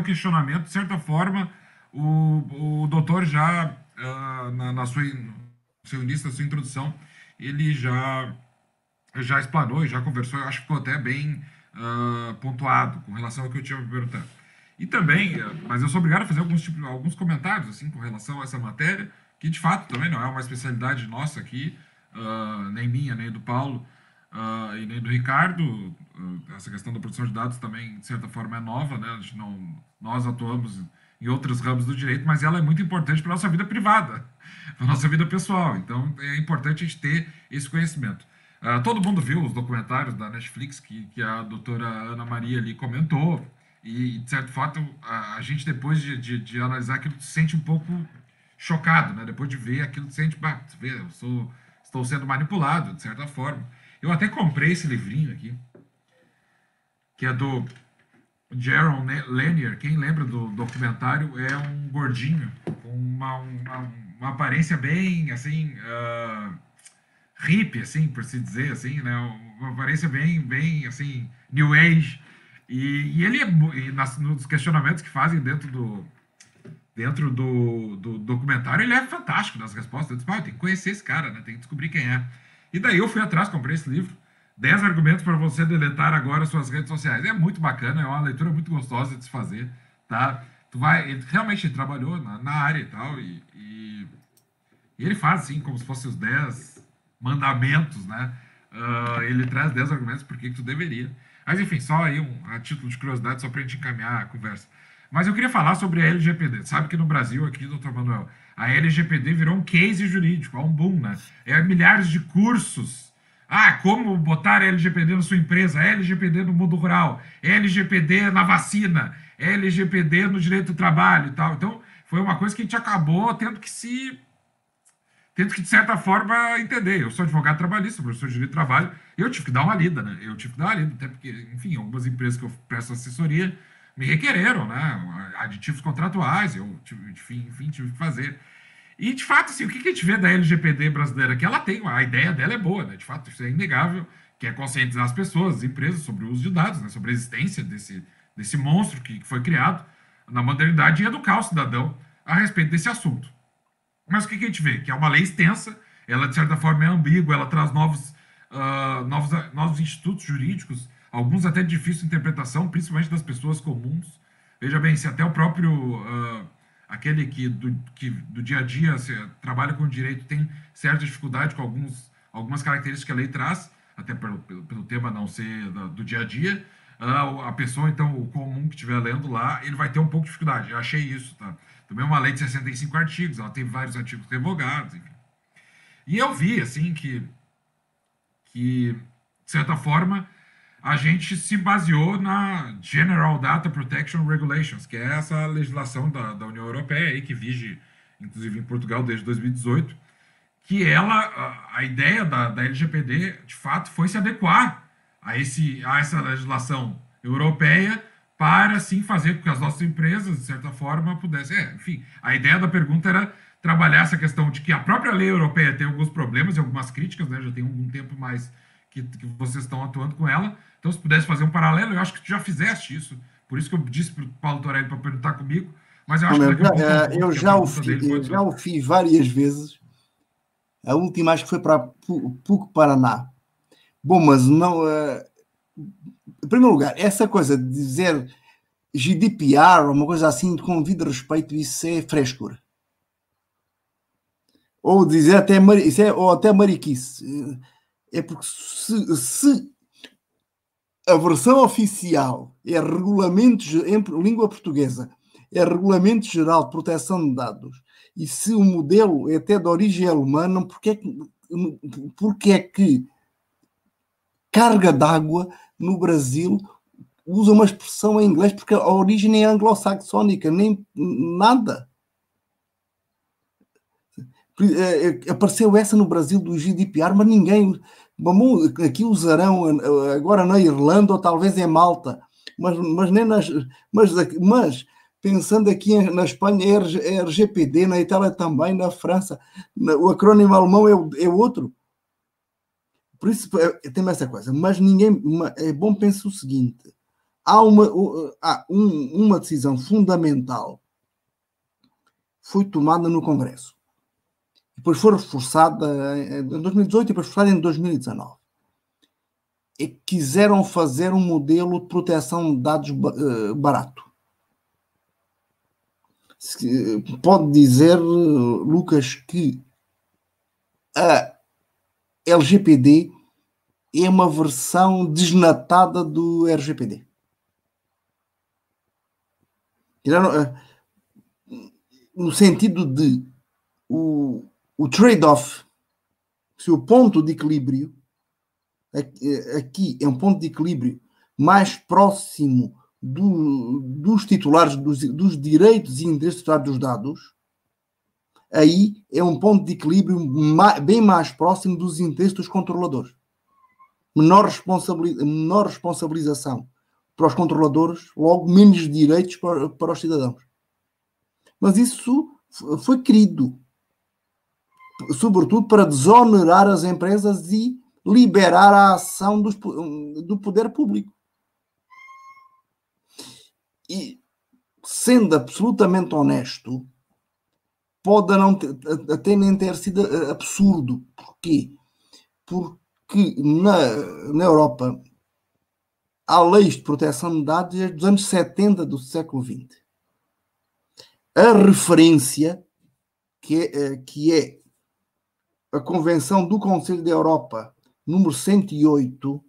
meu questionamento, de certa forma, o, o doutor já, uh, na, na sua, seu início, na sua introdução, ele já, já explanou e já conversou, eu acho que ficou até bem uh, pontuado com relação ao que eu tinha perguntado. E também, mas eu sou obrigado a fazer alguns, tipo, alguns comentários assim com relação a essa matéria, que de fato também não é uma especialidade nossa aqui, uh, nem minha, nem do Paulo, uh, e do Ricardo. Uh, essa questão da produção de dados também, de certa forma, é nova, né? A gente não, nós atuamos em outros ramos do direito, mas ela é muito importante para a nossa vida privada, para a nossa vida pessoal. Então, é importante a gente ter esse conhecimento. Uh, todo mundo viu os documentários da Netflix que, que a doutora Ana Maria ali comentou, e, de certo fato, a, a gente, depois de, de, de, analisar aquilo, se sente um pouco chocado, né? Depois de ver aquilo, se sente, bah, vê, eu sou, estou sendo manipulado, de certa forma. Eu até comprei esse livrinho aqui, que é do Jaron Lanier. Quem lembra do documentário é um gordinho com uma, uma, uma aparência bem assim uh, hippie, assim por se dizer assim, né? Uma aparência bem, bem assim new age. E, e ele é e nas, nos questionamentos que fazem dentro do dentro do, do documentário ele é fantástico nas respostas. Eu disse, ah, tem que conhecer esse cara, né? Tem que descobrir quem é. E daí eu fui atrás, comprei esse livro. 10 argumentos para você deletar agora suas redes sociais. É muito bacana, é uma leitura muito gostosa de se fazer, tá? Tu vai, ele realmente trabalhou na, na área e tal, e, e, e, ele faz assim, como se fossem os 10 mandamentos, né? Uh, ele traz 10 argumentos por que tu deveria. Mas enfim, só aí um, a título de curiosidade, só para a gente encaminhar a conversa. Mas eu queria falar sobre a LGPD. Sabe que no Brasil, aqui, doutor Manuel, a LGPD virou um case jurídico, é um boom, né? É milhares de cursos. Ah, como botar LGPD na sua empresa, LGPD no mundo rural, LGPD na vacina, LGPD no direito do trabalho e tal. Então, foi uma coisa que a gente acabou tendo que se. tendo que, de certa forma, entender. Eu sou advogado trabalhista, professor de direito do trabalho, eu tive que dar uma lida, né? Eu tive que dar uma lida, até porque, enfim, algumas empresas que eu presto assessoria me requereram, né? Aditivos contratuais, eu enfim, enfim, tive que fazer. E, de fato, assim, o que a gente vê da LGPD brasileira? Que ela tem, a ideia dela é boa, né? De fato, isso é inegável, que é conscientizar as pessoas, as empresas, sobre o uso de dados, né? sobre a existência desse, desse monstro que, que foi criado na modernidade e educar o cidadão a respeito desse assunto. Mas o que a gente vê? Que é uma lei extensa, ela, de certa forma, é ambígua, ela traz novos, uh, novos, novos institutos jurídicos alguns até de difícil interpretação, principalmente das pessoas comuns. Veja bem, se até o próprio uh, aquele que do, que do dia a dia se, trabalha com direito tem certa dificuldade com alguns, algumas características que a lei traz, até pelo, pelo, pelo tema não ser do, do dia a dia, uh, a pessoa, então, o comum que estiver lendo lá, ele vai ter um pouco de dificuldade. Eu achei isso, tá? Também é uma lei de 65 artigos, ela tem vários artigos revogados, enfim. E eu vi, assim, que, que de certa forma, a gente se baseou na General Data Protection Regulations, que é essa legislação da, da União Europeia aí, que vige, inclusive em Portugal, desde 2018, que ela, a, a ideia da, da LGPD, de fato, foi se adequar a, esse, a essa legislação europeia para, sim, fazer com que as nossas empresas, de certa forma, pudessem... É, enfim, a ideia da pergunta era trabalhar essa questão de que a própria lei europeia tem alguns problemas e algumas críticas, né? Já tem algum tempo mais que, que vocês estão atuando com ela, então, se pudesse fazer um paralelo, eu acho que tu já fizeste isso. Por isso que eu disse para o Paulo Torelli para perguntar comigo. Mas eu acho que. É, eu já, o, fiz, eu já o fiz várias vezes. A última acho que foi para PUC Paraná. Bom, mas não. Uh, em primeiro lugar, essa coisa de dizer GDPR ou uma coisa assim com devido respeito, isso é frescura. Ou dizer até, isso é, ou até mariquice. É porque se, se a versão oficial é regulamento em língua portuguesa, é regulamento geral de proteção de dados. E se o modelo é até de origem alemã, porque é que, porque é que carga d'água no Brasil usa uma expressão em inglês porque a origem é anglo-saxónica, nem nada. É, é, apareceu essa no Brasil do GDPR, mas ninguém Bom, aqui usarão agora na Irlanda ou talvez em Malta, mas, mas nem nas. Mas, mas pensando aqui na Espanha é RGPD, na Itália também, na França, o acrónimo alemão é, é outro. Por isso é, tem essa coisa. Mas ninguém. É bom pensar o seguinte: há uma, há um, uma decisão fundamental foi tomada no Congresso. Depois foi reforçada em 2018 e depois reforçada em 2019. É que quiseram fazer um modelo de proteção de dados eh, barato. Pode dizer, Lucas, que a LGPD é uma versão desnatada do RGPD. Eh, no sentido de o, o trade-off, se o ponto de equilíbrio aqui é um ponto de equilíbrio mais próximo do, dos titulares dos, dos, direitos e interesses dos dados, aí é um ponto de equilíbrio bem mais próximo dos interesses dos controladores. Menor, menor responsabilização para os controladores, logo menos direitos para, para os cidadãos. Mas isso foi querido, sobretudo para desonerar as empresas e liberar a ação dos, do poder público. E, sendo absolutamente honesto, pode não ter, até nem ter sido absurdo. Porquê? Porque na, na Europa há leis de proteção de dados desde os anos 70 do século XX. A referência, que é, eh, que é a Convenção do Conselho da Europa, número 108,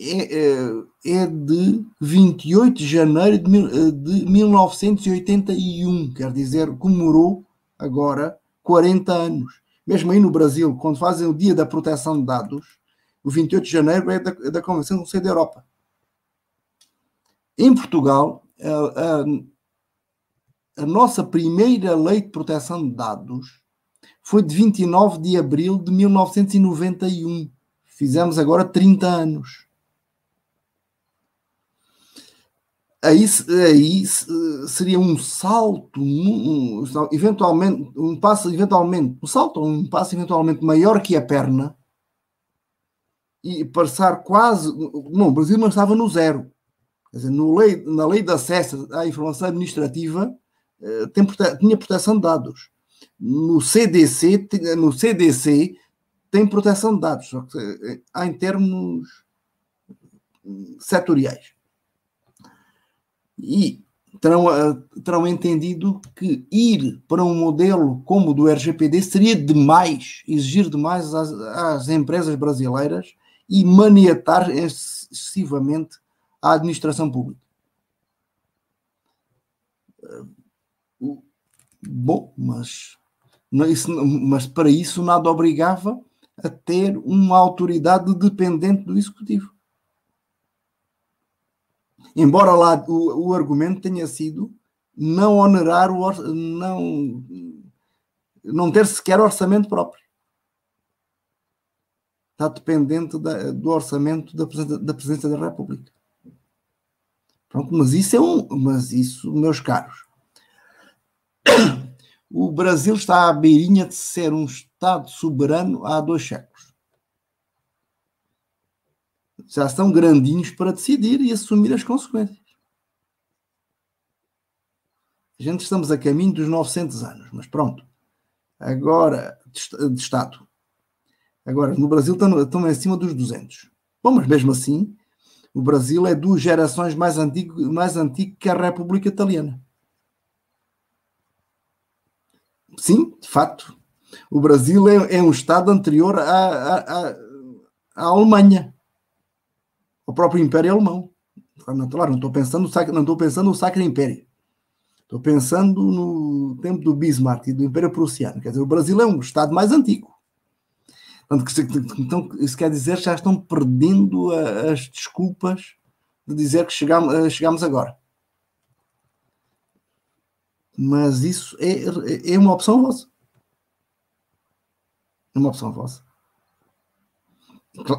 é, é, é de 28 de janeiro de, de 1981, quer dizer, comemorou agora 40 anos. Mesmo aí no Brasil, quando fazem o Dia da Proteção de Dados, o 28 de janeiro é da, é da Convenção do Conselho da Europa. Em Portugal, a, a, a, nossa primeira lei de proteção de dados foi de 29 de abril de 1991. Fizemos agora 30 anos. Aí, aí seria um salto, um, eventualmente, um passo eventualmente, um salto, um passo eventualmente maior que a perna, e passar quase. Não, o Brasil não estava no zero. Dizer, no lei, na lei de acesso à informação administrativa eh, tem, tinha proteção de dados. No CDC, no CDC tem proteção de dados, só que eh, há em termos setoriais. E terão, eh, terão entendido que ir para um modelo como o do RGPD seria demais, exigir demais às, às empresas brasileiras e maniatar excessivamente a administração pública. Bom, mas, mas para isso nada obrigava a ter uma autoridade dependente do executivo. Embora lá o, o argumento tenha sido não onerar o não não ter sequer orçamento próprio está dependente da, do orçamento da, da Presidência da República. Pronto, mas isso é um. Mas isso, meus caros, o Brasil está à beirinha de ser um Estado soberano há dois séculos. Já estão grandinhos para decidir e assumir as consequências. A gente estamos a caminho dos 900 anos, mas pronto. Agora, de Estado. Agora, no Brasil estão, estão acima dos 200. Bom, mas mesmo assim, o Brasil é duas gerações mais antigo, mais antigo que a República Italiana. Sim, de facto. O Brasil é, é um Estado anterior à, à, à, Alemanha, ao próprio Império Alemão. Não, claro, não estou pensando, pensando no Sacro Império. Estou pensando no tempo do Bismarck e do Império Prussiano. Quer dizer, o Brasil é um Estado mais antigo. Então, isso quer dizer que já estão perdendo as desculpas de dizer que chegamos, eh, chegamos agora. Mas isso é, é uma opção vossa. É uma opção vossa.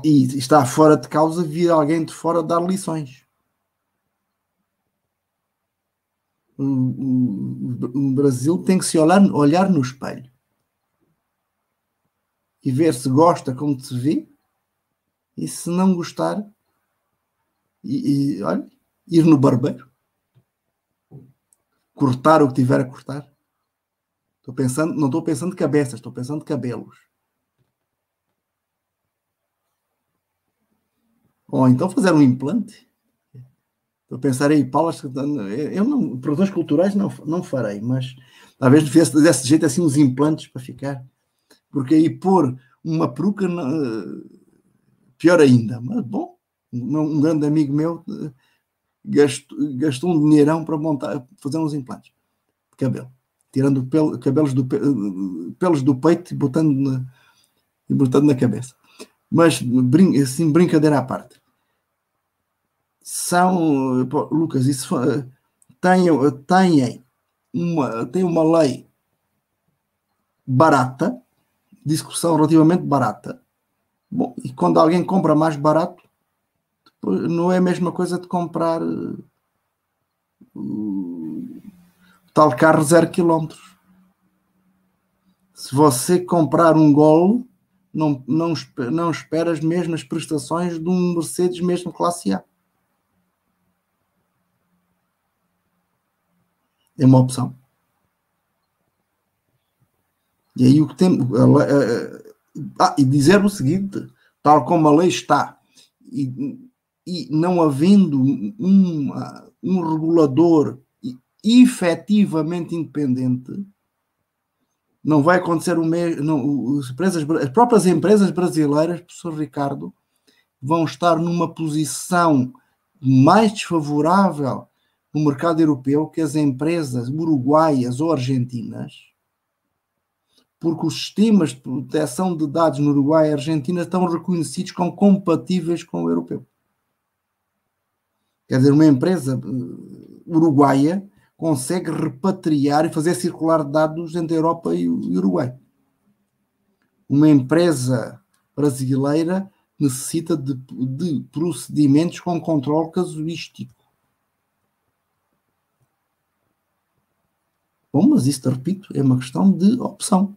E está fora de causa vir alguém de fora dar lições. O, Brasil tem que se olhar, olhar no espelho e ver se gosta como se vê, e se não gostar, e, e olha, ir no barbeiro, cortar o que tiver a cortar. Estou pensando, não estou pensando de cabeças, estou pensando de cabelos. Ou então fazer um implante. Estou a pensar aí, Paulas, eu não, produções culturais não, não farei, mas talvez fizesse desse jeito assim uns implantes para ficar. Porque aí pôr uma peruca, pior ainda. Mas bom, um grande amigo meu eh, gastou, gastou um dinheirão para montar, fazer uns implantes de cabelo, tirando pelo, cabelos do, eh, pelos do peito e botando na, e botando na cabeça. Mas brin, assim, brincadeira à parte. São, Lucas, isso tem, tem, uma, tem uma lei barata, discussão relativamente barata. Bom, e quando alguém compra mais barato, não é a mesma coisa de comprar uh, tal carro zero quilómetros. Se você comprar um Gol, não, não, não espera as mesmas prestações de um Mercedes mesmo classe A. É uma opção. E aí o que tem. Ah, e dizer o seguinte, tal como a lei está, e e não havendo um, um regulador efetivamente independente, não vai acontecer o mesmo. As, as próprias empresas brasileiras, professor Ricardo, vão estar numa posição mais desfavorável no mercado europeu que as empresas uruguaias ou argentinas, porque os sistemas de proteção de dados no Uruguai e Argentina estão reconhecidos como compatíveis com o europeu. Quer dizer, uma empresa uh, uruguaia consegue repatriar e fazer circular dados entre a Europa e o Uruguai. Uma empresa brasileira necessita de, de procedimentos com controle casuístico. Bom, mas isto, repito, é uma questão de opção.